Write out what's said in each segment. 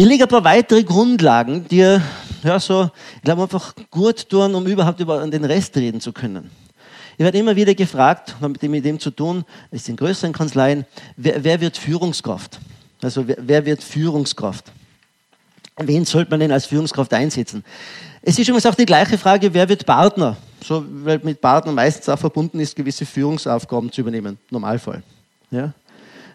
Ich lege ein paar weitere Grundlagen, die ja, so, ich glaube, einfach gut tun, um überhaupt über den Rest reden zu können. Ich werde immer wieder gefragt, mit dem, mit dem zu tun, ist in größeren Kanzleien, wer, wer wird Führungskraft? Also wer, wer, wird Führungskraft? Wen sollte man denn als Führungskraft einsetzen? Es ist übrigens auch die gleiche Frage, wer wird Partner? So, weil mit Partner meistens auch verbunden ist, gewisse Führungsaufgaben zu übernehmen, Normalfall. Ja?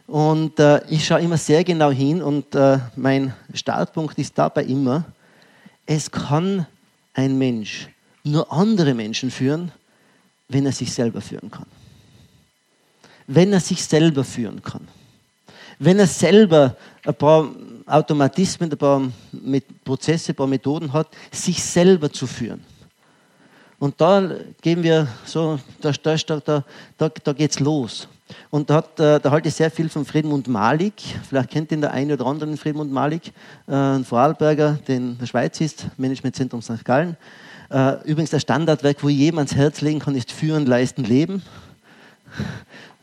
Und äh, ich schaue immer sehr genau hin und äh, mein Startpunkt ist dabei immer, es kann ein Mensch nur andere Menschen führen, wenn er sich selber führen kann. Wenn er sich selber führen kann. Wenn er selber ein paar Automatismen, ein paar Prozesse, ein paar Methoden hat, sich selber zu führen. Und da gehen wir so, da, da, da, da, da geht es los. Und da, hat, äh, da halte ich sehr viel von Friedmund Malik. Vielleicht kennt ihn der eine oder andere Friedmund Malik, äh, ein Vorarlberger, der in der Schweiz ist, Managementzentrum St. Gallen. Äh, übrigens das Standardwerk, wo jedem ans Herz legen kann, ist Führen, Leisten, Leben.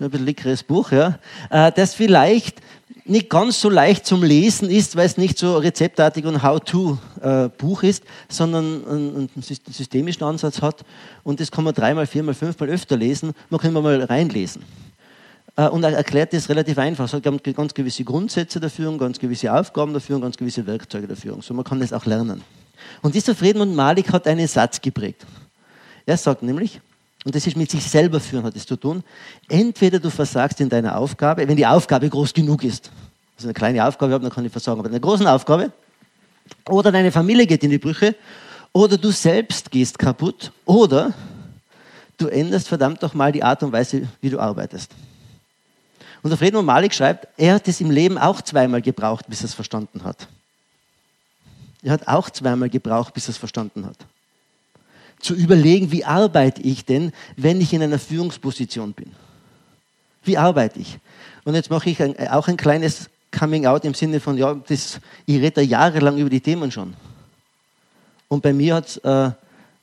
Ein bisschen leckeres Buch, ja. Das vielleicht nicht ganz so leicht zum Lesen ist, weil es nicht so rezeptartig und How-to-Buch ist, sondern einen systemischen Ansatz hat. Und das kann man dreimal, viermal, fünfmal öfter lesen. Man kann mal reinlesen. Äh, und er erklärt das relativ einfach. Es hat ganz gewisse Grundsätze der Führung, ganz gewisse Aufgaben der Führung, ganz gewisse Werkzeuge der Führung. So man kann das auch lernen. Und dieser Friedmund Malik hat einen Satz geprägt. Er sagt nämlich, und das ist mit sich selber führen hat es zu tun, entweder du versagst in deiner Aufgabe, wenn die Aufgabe groß genug ist. Also eine kleine Aufgabe habe, dann kann ich versagen. Aber in einer großen Aufgabe, oder deine Familie geht in die Brüche, oder du selbst gehst kaputt, oder du änderst verdammt doch mal die Art und Weise, wie du arbeitest. Und der Friedmann Malik schreibt, er hat es im Leben auch zweimal gebraucht, bis er es verstanden hat. Er hat auch zweimal gebraucht, bis er es verstanden hat. Zu überlegen, wie arbeite ich denn, wenn ich in einer Führungsposition bin? Wie arbeite ich? Und jetzt mache ich ein, auch ein kleines Coming Out im Sinne von, ja, das, ich rede da jahrelang über die Themen schon. Und bei mir hat es äh,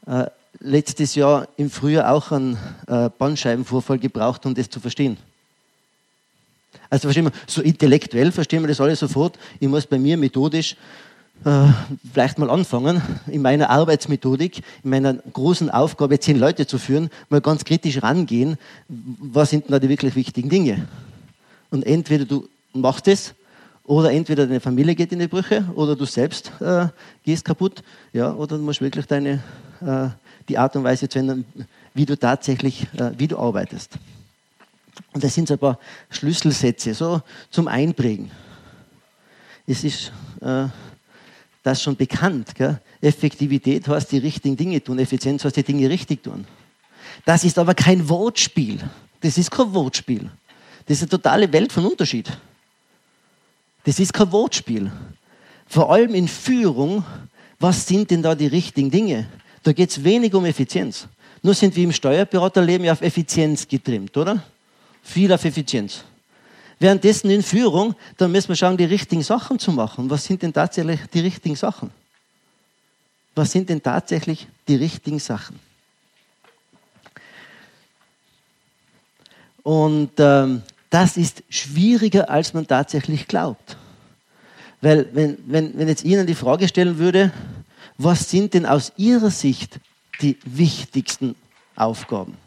äh, letztes Jahr im Frühjahr auch einen äh, Bandscheibenvorfall gebraucht, um das zu verstehen. Also verstehen wir, so intellektuell verstehen wir das alles sofort. Ich muss bei mir methodisch äh, vielleicht mal anfangen, in meiner Arbeitsmethodik, in meiner großen Aufgabe, zehn Leute zu führen, mal ganz kritisch rangehen, was sind da die wirklich wichtigen Dinge. Und entweder du machst es, oder entweder deine Familie geht in die Brüche, oder du selbst äh, gehst kaputt, ja, oder du musst wirklich deine, äh, die Art und Weise zu ändern, wie du tatsächlich, äh, wie du arbeitest. Und das sind so ein paar Schlüsselsätze, so zum Einprägen. Es ist äh, das schon bekannt. Gell? Effektivität heißt die richtigen Dinge tun, Effizienz heißt die Dinge richtig tun. Das ist aber kein Wortspiel. Das ist kein Wortspiel. Das ist eine totale Welt von Unterschied. Das ist kein Wortspiel. Vor allem in Führung, was sind denn da die richtigen Dinge? Da geht es wenig um Effizienz. Nur sind wir im Steuerberaterleben ja auf Effizienz getrimmt, oder? Viel auf Effizienz. Währenddessen in Führung, da müssen wir schauen, die richtigen Sachen zu machen. Was sind denn tatsächlich die richtigen Sachen? Was sind denn tatsächlich die richtigen Sachen? Und ähm, das ist schwieriger, als man tatsächlich glaubt. Weil wenn, wenn, wenn jetzt Ihnen die Frage stellen würde, was sind denn aus Ihrer Sicht die wichtigsten Aufgaben?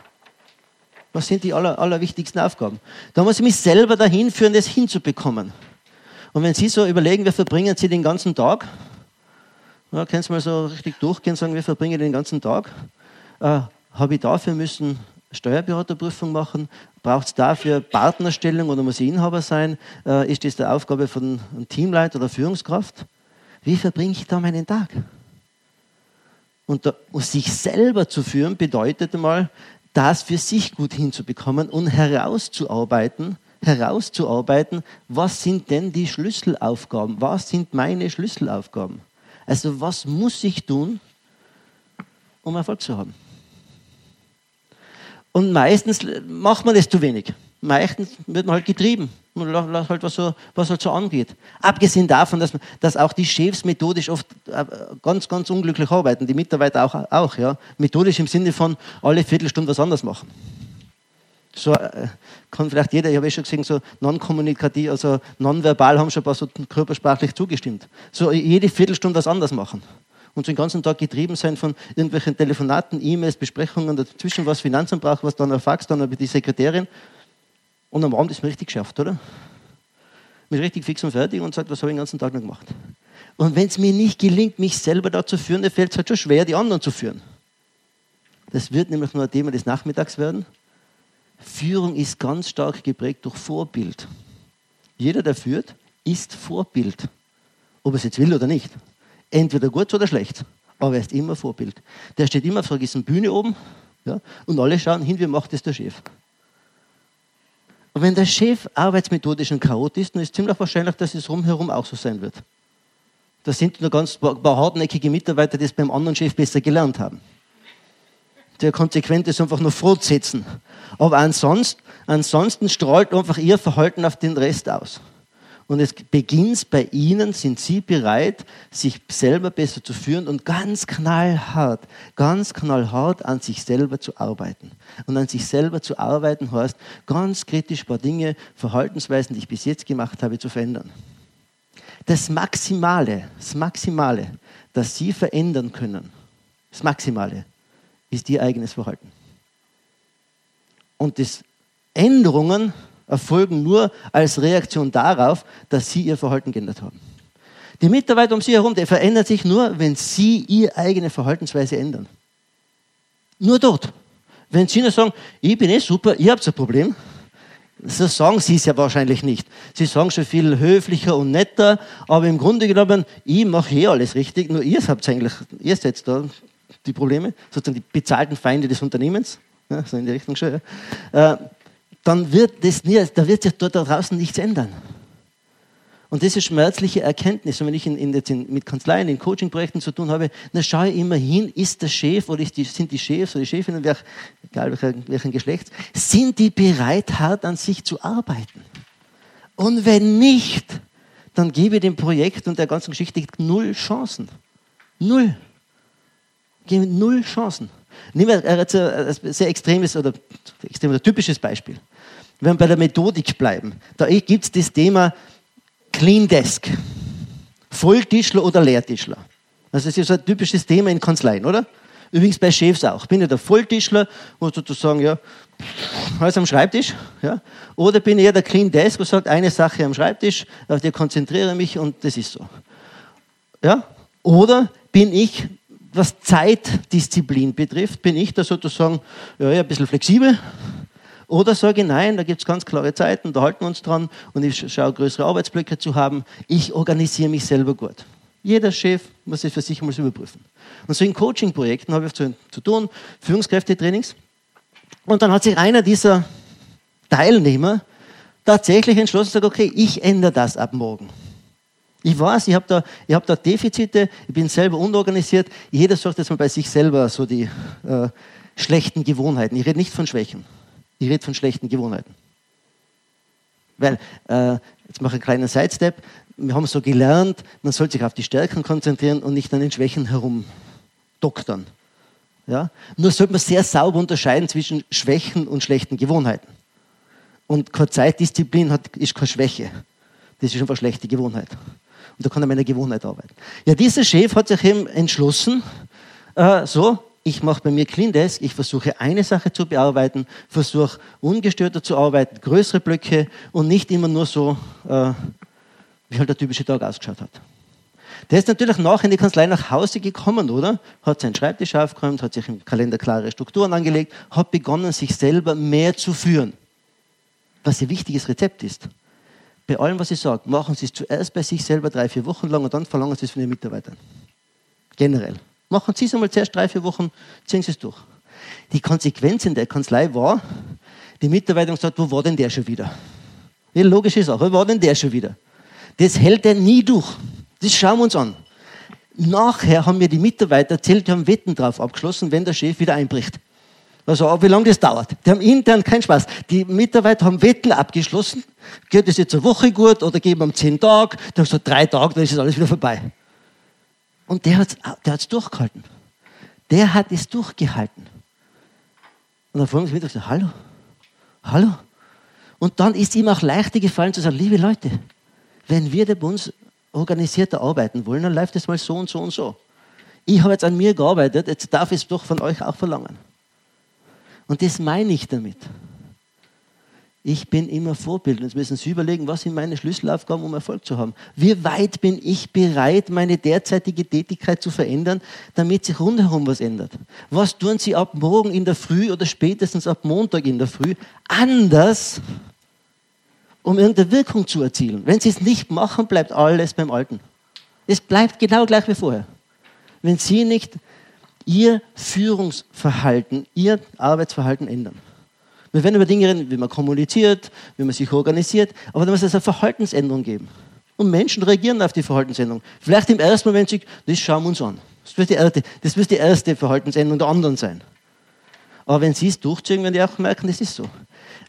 Was sind die aller, allerwichtigsten Aufgaben? Da muss ich mich selber dahin führen, das hinzubekommen. Und wenn Sie so überlegen, wir verbringen Sie den ganzen Tag, ja, können Sie mal so richtig durchgehen und sagen, wir verbringen den ganzen Tag, äh, habe ich dafür müssen Steuerberaterprüfung machen? Braucht es dafür Partnerstellung oder muss ich Inhaber sein? Äh, ist das die Aufgabe von einem Teamleiter oder Führungskraft? Wie verbringe ich da meinen Tag? Und da, sich selber zu führen bedeutet einmal, das für sich gut hinzubekommen und herauszuarbeiten, herauszuarbeiten, was sind denn die Schlüsselaufgaben? Was sind meine Schlüsselaufgaben? Also was muss ich tun, um Erfolg zu haben? Und meistens macht man das zu wenig. Meistens wird man halt getrieben. Halt was, so, was halt so angeht. Abgesehen davon, dass, dass auch die Chefs methodisch oft äh, ganz, ganz unglücklich arbeiten, die Mitarbeiter auch, auch ja. Methodisch im Sinne von alle Viertelstunde was anders machen. So äh, kann vielleicht jeder, ich habe eh schon gesehen, so non-kommunikativ, also nonverbal haben schon ein paar so körpersprachlich zugestimmt. So jede Viertelstunde was anders machen. Und so den ganzen Tag getrieben sein von irgendwelchen Telefonaten, E-Mails, Besprechungen, dazwischen was Finanzamt braucht, was dann ein Fax, dann die Sekretärin. Und am Abend ist man richtig geschafft, oder? Man ist richtig fix und fertig und sagt, was habe ich den ganzen Tag noch gemacht? Und wenn es mir nicht gelingt, mich selber da zu führen, dann fällt es halt schon schwer, die anderen zu führen. Das wird nämlich nur ein Thema des Nachmittags werden. Führung ist ganz stark geprägt durch Vorbild. Jeder, der führt, ist Vorbild. Ob er es jetzt will oder nicht. Entweder gut oder schlecht. Aber er ist immer Vorbild. Der steht immer auf gewissen Bühne oben ja, und alle schauen hin, wie macht es der Chef. Und wenn der Chef arbeitsmethodisch ein Chaot ist, dann ist es ziemlich wahrscheinlich, dass es rumherum auch so sein wird. Da sind nur ganz paar hartnäckige Mitarbeiter, die es beim anderen Chef besser gelernt haben der konsequent ist, einfach nur fortsetzen. Aber ansonsten, ansonsten strahlt einfach ihr Verhalten auf den Rest aus. Und es beginnt bei ihnen, sind sie bereit, sich selber besser zu führen und ganz knallhart, ganz knallhart an sich selber zu arbeiten. Und an sich selber zu arbeiten heißt, ganz kritisch ein paar Dinge, Verhaltensweisen, die ich bis jetzt gemacht habe, zu verändern. Das Maximale, das Maximale, das sie verändern können, das Maximale, ist ihr eigenes Verhalten. Und das Änderungen erfolgen nur als Reaktion darauf, dass sie ihr Verhalten geändert haben. Die Mitarbeiter um sie herum, der verändert sich nur, wenn sie ihre eigene Verhaltensweise ändern. Nur dort. Wenn sie nur sagen, ich bin eh super, ihr habt ein Problem, so sagen sie es ja wahrscheinlich nicht. Sie sagen schon viel höflicher und netter, aber im Grunde genommen, ich mache eh alles richtig, nur ihr habt eigentlich, ihr seid da die Probleme, sozusagen die bezahlten Feinde des Unternehmens, ja, so in die Richtung schon, ja, äh, dann wird das nie, da wird sich dort da draußen nichts ändern. Und diese schmerzliche Erkenntnis, und wenn ich in, in, in, mit Kanzleien, in Coaching-Projekten zu tun habe, dann schaue ich immer hin, ist der Chef oder die, sind die Chefs oder die Chefinnen, wer, egal welchen, welchen Geschlechts, sind die bereit, hart an sich zu arbeiten? Und wenn nicht, dann gebe ich dem Projekt und der ganzen Geschichte null Chancen. Null geben null Chancen. Nehmen wir ein sehr extremes oder extrem oder typisches Beispiel. Wenn wir bei der Methodik bleiben, da gibt es das Thema Clean Desk. Volltischler oder Leertischler. Also das ist so ein typisches Thema in Kanzleien, oder? Übrigens bei Chefs auch. Bin ich der Volltischler, wo sozusagen, ja, alles am Schreibtisch, ja? Oder bin ich eher der Clean Desk, wo sagt, eine Sache am Schreibtisch, auf die konzentriere mich und das ist so. Ja? Oder bin ich was Zeitdisziplin betrifft, bin ich da sozusagen ja, ein bisschen flexibel. Oder sage nein, da gibt es ganz klare Zeiten, da halten wir uns dran und ich schaue, größere Arbeitsblöcke zu haben. Ich organisiere mich selber gut. Jeder Chef muss es für sich mal überprüfen. Und so in Coaching-Projekten habe ich zu, zu tun, Führungskräftetrainings. Und dann hat sich einer dieser Teilnehmer tatsächlich entschlossen, sagen, okay, ich ändere das ab morgen. Ich weiß, ich habe da, hab da Defizite, ich bin selber unorganisiert. Jeder sucht jetzt mal bei sich selber so die äh, schlechten Gewohnheiten. Ich rede nicht von Schwächen, ich rede von schlechten Gewohnheiten. Weil, äh, jetzt mache ich einen kleinen Sidestep, wir haben so gelernt, man soll sich auf die Stärken konzentrieren und nicht an den Schwächen herumdoktern. Ja? Nur sollte man sehr sauber unterscheiden zwischen Schwächen und schlechten Gewohnheiten. Und keine Zeitdisziplin hat, ist keine Schwäche. Das ist einfach schlechte Gewohnheit. Und da kann er meine Gewohnheit arbeiten. Ja, dieser Chef hat sich eben entschlossen, äh, so, ich mache bei mir Clean Desk, ich versuche eine Sache zu bearbeiten, versuche ungestörter zu arbeiten, größere Blöcke und nicht immer nur so, äh, wie halt der typische Tag ausgeschaut hat. Der ist natürlich nachher in die Kanzlei nach Hause gekommen, oder? Hat seinen Schreibtisch aufgeräumt, hat sich im Kalender klare Strukturen angelegt, hat begonnen, sich selber mehr zu führen. Was ein wichtiges Rezept ist bei allem, was ich sage, machen Sie es zuerst bei sich selber drei, vier Wochen lang und dann verlangen Sie es von den Mitarbeitern. Generell. Machen Sie es einmal zuerst drei, vier Wochen, ziehen Sie es durch. Die Konsequenz in der Kanzlei war, die Mitarbeiter haben gesagt, wo war denn der schon wieder? Ja, logische Sache, wo war denn der schon wieder? Das hält er nie durch. Das schauen wir uns an. Nachher haben mir die Mitarbeiter erzählt, die haben Wetten drauf abgeschlossen, wenn der Chef wieder einbricht. Also, wie lange das dauert. Die haben intern keinen Spaß. Die Mitarbeiter haben Wetten abgeschlossen. Geht es jetzt eine Woche gut oder geben wir zehn Tage? Die haben gesagt, drei Tage, dann ist alles wieder vorbei. Und der hat es der hat's durchgehalten. Der hat es durchgehalten. Und dann fragen sie mich, hallo, Hallo? Und dann ist ihm auch leichter gefallen zu sagen, liebe Leute, wenn wir bei uns organisierter arbeiten wollen, dann läuft es mal so und so und so. Ich habe jetzt an mir gearbeitet, jetzt darf ich es doch von euch auch verlangen. Und das meine ich damit. Ich bin immer Vorbild. Jetzt müssen Sie überlegen, was sind meine Schlüsselaufgaben, um Erfolg zu haben. Wie weit bin ich bereit, meine derzeitige Tätigkeit zu verändern, damit sich rundherum was ändert? Was tun Sie ab morgen in der Früh oder spätestens ab Montag in der Früh anders, um irgendeine Wirkung zu erzielen? Wenn Sie es nicht machen, bleibt alles beim Alten. Es bleibt genau gleich wie vorher. Wenn Sie nicht Ihr Führungsverhalten, Ihr Arbeitsverhalten ändern. Wir werden über Dinge reden, wie man kommuniziert, wie man sich organisiert, aber da muss es eine Verhaltensänderung geben. Und Menschen reagieren auf die Verhaltensänderung. Vielleicht im ersten Moment sich, das schauen wir uns an. Das wird die erste, das wird die erste Verhaltensänderung der anderen sein. Aber wenn sie es durchziehen, werden die auch merken, das ist so. Und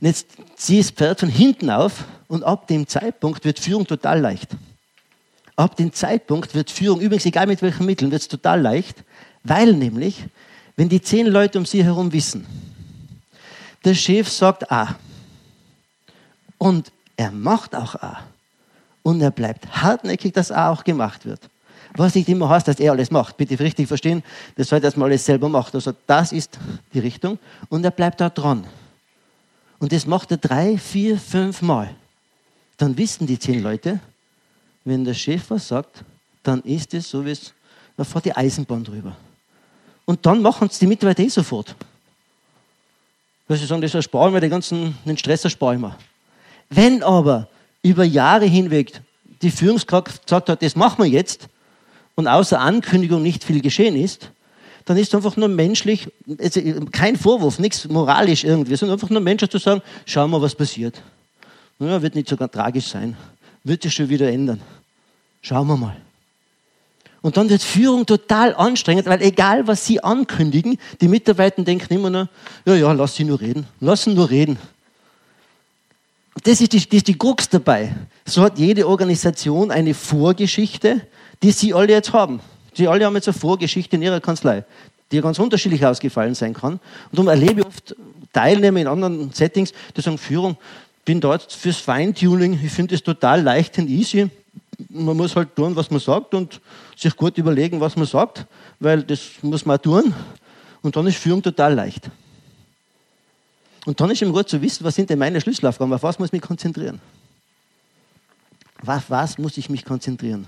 jetzt zieh das Pferd von hinten auf und ab dem Zeitpunkt wird Führung total leicht. Ab dem Zeitpunkt wird Führung, übrigens egal mit welchen Mitteln, wird es total leicht, weil nämlich, wenn die zehn Leute um sie herum wissen, der Chef sagt A. Und er macht auch A. Und er bleibt hartnäckig, dass A auch gemacht wird. Was nicht immer heißt, dass er alles macht. Bitte richtig verstehen, das soll man alles selber macht. Also das ist die Richtung. Und er bleibt da dran. Und das macht er drei, vier, fünf Mal. Dann wissen die zehn Leute, wenn der Chef was sagt, dann ist es so, wie es, da fährt die Eisenbahn drüber. Und dann machen es die Mitarbeiter eh sofort. Weil sie sagen, das ersparen wir, den ganzen den Stress ersparen wir. Wenn aber über Jahre hinweg die Führungskraft gesagt hat, das machen wir jetzt, und außer Ankündigung nicht viel geschehen ist, dann ist es einfach nur menschlich, also kein Vorwurf, nichts moralisch irgendwie, sondern einfach nur menschlich zu sagen, schauen wir, was passiert. Naja, wird nicht sogar tragisch sein, wird sich schon wieder ändern. Schauen wir mal. Und dann wird Führung total anstrengend, weil egal was sie ankündigen, die Mitarbeiter denken immer nur, ja, ja, lass sie nur reden, lass sie nur reden. Das ist, die, die Krux dabei. So hat jede Organisation eine Vorgeschichte, die sie alle jetzt haben. Sie alle haben jetzt eine Vorgeschichte in ihrer Kanzlei, die ganz unterschiedlich ausgefallen sein kann. Und darum erlebe ich oft Teilnehmer in anderen Settings, die sagen, Führung, bin dort fürs Feintuning, ich finde es total leicht und easy man muss halt tun, was man sagt und sich gut überlegen, was man sagt, weil das muss man tun. Und dann ist Führung total leicht. Und dann ist eben gut zu wissen, was sind denn meine Schlüsselaufgaben, auf was muss ich mich konzentrieren. Auf was muss ich mich konzentrieren?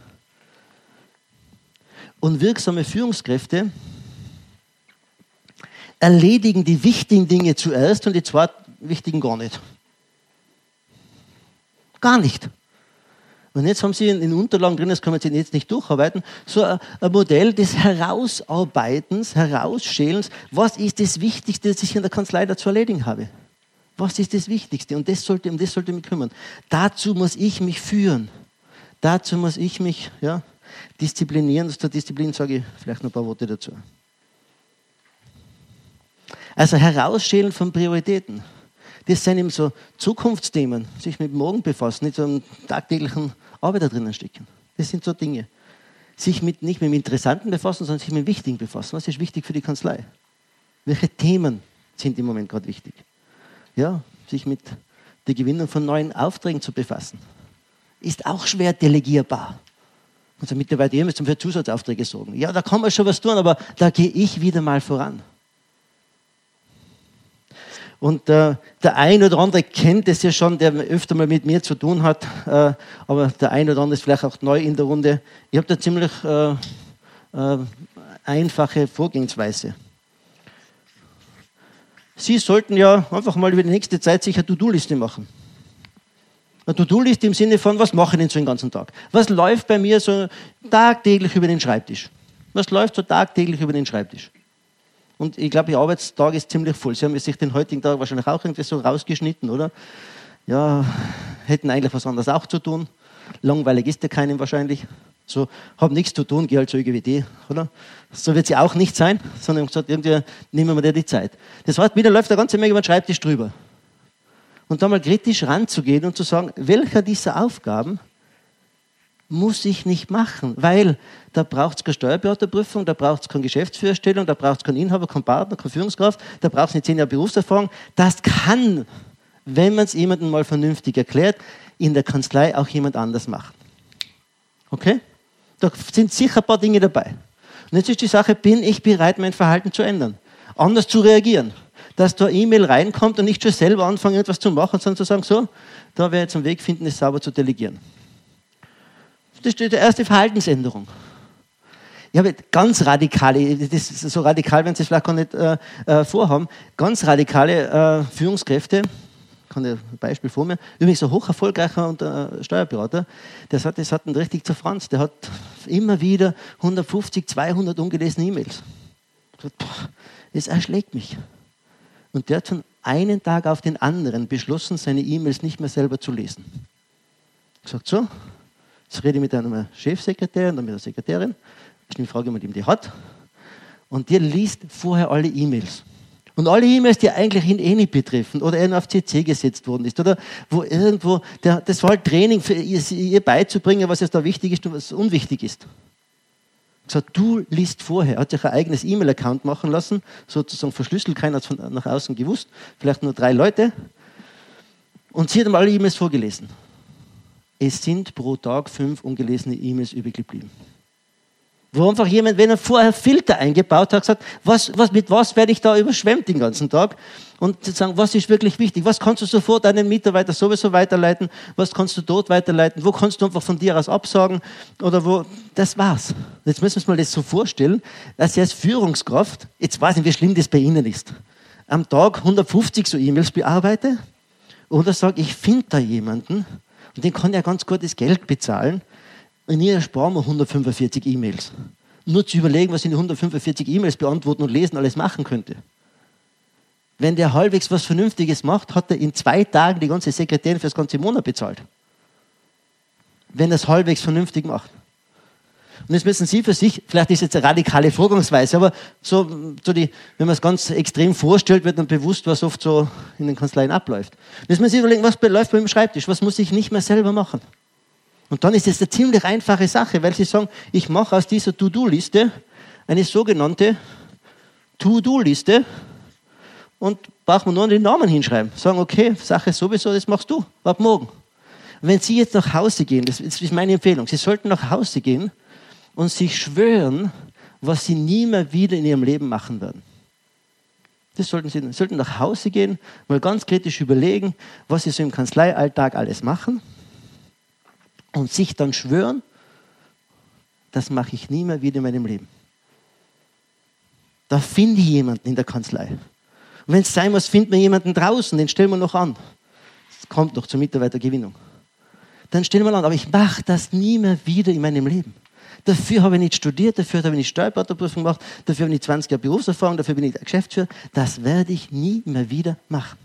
Und wirksame Führungskräfte erledigen die wichtigen Dinge zuerst und die zwei wichtigen gar nicht. Gar nicht. Und jetzt haben Sie in den Unterlagen drin, das können Sie jetzt nicht durcharbeiten, so ein, Modell des Herausarbeitens, Herausschälens. Was ist das Wichtigste, das ich in der Kanzlei dazu erledigen habe? Was ist das Wichtigste? Und das sollte, um das sollte mich kümmern. Dazu muss ich mich führen. Dazu muss ich mich ja, disziplinieren. Zur Disziplin sage ich vielleicht noch ein paar Worte dazu. Also Herausschälen von Prioritäten. Das sind eben so Zukunftsthemen, sich mit morgen befassen, nicht so einem tagtäglichen Arbeit da drinnen stecken. Das sind so Dinge. Sich mit, nicht mit dem Interessanten befassen, sondern sich mit dem Wichtigen befassen. Was ist wichtig für die Kanzlei? Welche Themen sind im Moment gerade wichtig? Ja, sich mit der Gewinnung von neuen Aufträgen zu befassen. Ist auch schwer delegierbar. Unser Mitarbeiter, ihr müsst für Zusatzaufträge sorgen. Ja, da kann man schon was tun, aber da gehe ich wieder mal voran. Und äh, der ein oder andere kennt es ja schon, der öfter mal mit mir zu tun hat, äh, aber der ein oder andere ist vielleicht auch neu in der Runde. Ich habe da ziemlich äh, äh, einfache Vorgehensweise. Sie sollten ja einfach mal über die nächste Zeit sich eine To-Do-Liste machen. Eine To-Do-Liste im Sinne von, was mache ich denn so den ganzen Tag? Was läuft bei mir so tagtäglich über den Schreibtisch? Was läuft so tagtäglich über den Schreibtisch? Und ich glaube, Ihr Arbeitstag ist ziemlich voll. Sie haben sich den heutigen Tag wahrscheinlich auch irgendwie so rausgeschnitten, oder? Ja, hätten eigentlich was anderes auch zu tun. Langweilig ist ja keinem wahrscheinlich. So, habe nichts zu tun, gehe halt zur ÖGWD, oder? So wird sie auch nicht sein, sondern gesagt, irgendwie nehmen wir dir die Zeit. Das heißt, wieder läuft der ganze Menge über den Schreibtisch drüber. Und da mal kritisch ranzugehen und zu sagen, welcher dieser Aufgaben muss ich nicht machen, weil da braucht es keine Steuerberaterprüfung, da braucht es keine Geschäftsführerstellung, da braucht es keinen Inhaber, keinen Partner, keine Führungskraft, da braucht es nicht zehn Jahre Berufserfahrung. Das kann wenn man es jemandem mal vernünftig erklärt, in der Kanzlei auch jemand anders macht. Okay? Da sind sicher ein paar Dinge dabei. Und jetzt ist die Sache, bin ich bereit, mein Verhalten zu ändern? Anders zu reagieren? Dass da E-Mail reinkommt und nicht schon selber anfangen, etwas zu machen, sondern zu sagen, so, da werde ich jetzt einen Weg finden, es sauber zu delegieren. Das ist die erste Verhaltensänderung. Ich habe ganz radikale, das ist so radikal, wenn Sie es vielleicht gar nicht äh, äh, vorhaben, ganz radikale äh, Führungskräfte, kann ein Beispiel vor mir, übrigens ein hoch erfolgreicher und, äh, Steuerberater, der hat, das hat einen richtig zerfranst, der hat immer wieder 150, 200 ungelesene E-Mails. Das erschlägt mich. Und der hat von einem Tag auf den anderen beschlossen, seine E-Mails nicht mehr selber zu lesen. Ich gesagt, so, jetzt rede ich mit einem Chefsekretär und dann mit der Sekretärin eine Frage, mit dem die hat. Und der liest vorher alle E-Mails. Und alle E-Mails, die eigentlich ihn eh nicht betreffen oder er auf CC gesetzt worden ist oder wo irgendwo, der, das war halt Training für ihr, ihr beizubringen, was jetzt da wichtig ist und was unwichtig ist. Gesagt, du liest vorher. Er hat sich ein eigenes E-Mail-Account machen lassen, sozusagen verschlüsselt, keiner hat es nach außen gewusst, vielleicht nur drei Leute. Und sie hat ihm alle E-Mails vorgelesen. Es sind pro Tag fünf ungelesene E-Mails übrig geblieben. Wo einfach jemand, wenn er vorher Filter eingebaut hat, gesagt, was, was, mit was werde ich da überschwemmt den ganzen Tag? Und zu sagen, was ist wirklich wichtig? Was kannst du sofort deinen Mitarbeiter sowieso weiterleiten? Was kannst du dort weiterleiten? Wo kannst du einfach von dir aus absagen? Oder wo? Das war's. Jetzt müssen wir uns mal das so vorstellen, dass ich als Führungskraft, jetzt weiß ich, wie schlimm das bei Ihnen ist, am Tag 150 so E-Mails bearbeite oder sage, ich finde da jemanden und den kann ja ganz gut das Geld bezahlen in ihr sparen wir 145 E-Mails. Nur zu überlegen, was in den 145 E-Mails beantworten und lesen alles machen könnte. Wenn der halbwegs was Vernünftiges macht, hat er in zwei Tagen die ganze Sekretärin für das ganze Monat bezahlt. Wenn er es halbwegs vernünftig macht. Und jetzt müssen Sie für sich, vielleicht ist jetzt eine radikale Vorgangsweise, aber so, so die, wenn man es ganz extrem vorstellt, wird dann bewusst, was oft so in den Kanzleien abläuft. Jetzt müssen Sie überlegen, was läuft bei dem Schreibtisch, was muss ich nicht mehr selber machen. Und dann ist es eine ziemlich einfache Sache, weil sie sagen, ich mache aus dieser To-Do-Liste eine sogenannte To-Do-Liste und braucht man nur den Namen hinschreiben. Sagen, okay, Sache sowieso, das machst du, ab morgen. Wenn Sie jetzt nach Hause gehen, das ist meine Empfehlung, Sie sollten nach Hause gehen und sich schwören, was Sie nie mehr wieder in Ihrem Leben machen werden. Das sollten Sie sollten nach Hause gehen, mal ganz kritisch überlegen, was Sie so im Kanzleialltag alles machen und sich dann schwören, das mache ich nie mehr wieder in meinem Leben. Da finde ich jemanden in der Kanzlei. Und wenn es sein muss, finden wir jemanden draußen, den stellen wir noch an. Das kommt noch zur Mitarbeitergewinnung. Dann stellen wir an, aber ich mache das nie mehr wieder in meinem Leben. Dafür habe ich nicht studiert, dafür habe ich nicht Steuerberaterprüfung gemacht, dafür habe ich nicht 20 Jahre Berufserfahrung, dafür bin ich Geschäftsführer. Das werde ich nie mehr wieder machen.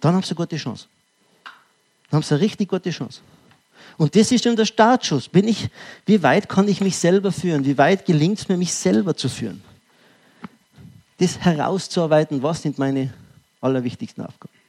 Dann haben Sie eine gute Chance. Dann haben sie eine richtig gute Chance. Und das ist dann der Startschuss. Bin ich, wie weit kann ich mich selber führen? Wie weit gelingt es mir, mich selber zu führen? Das herauszuarbeiten, was sind meine allerwichtigsten Aufgaben.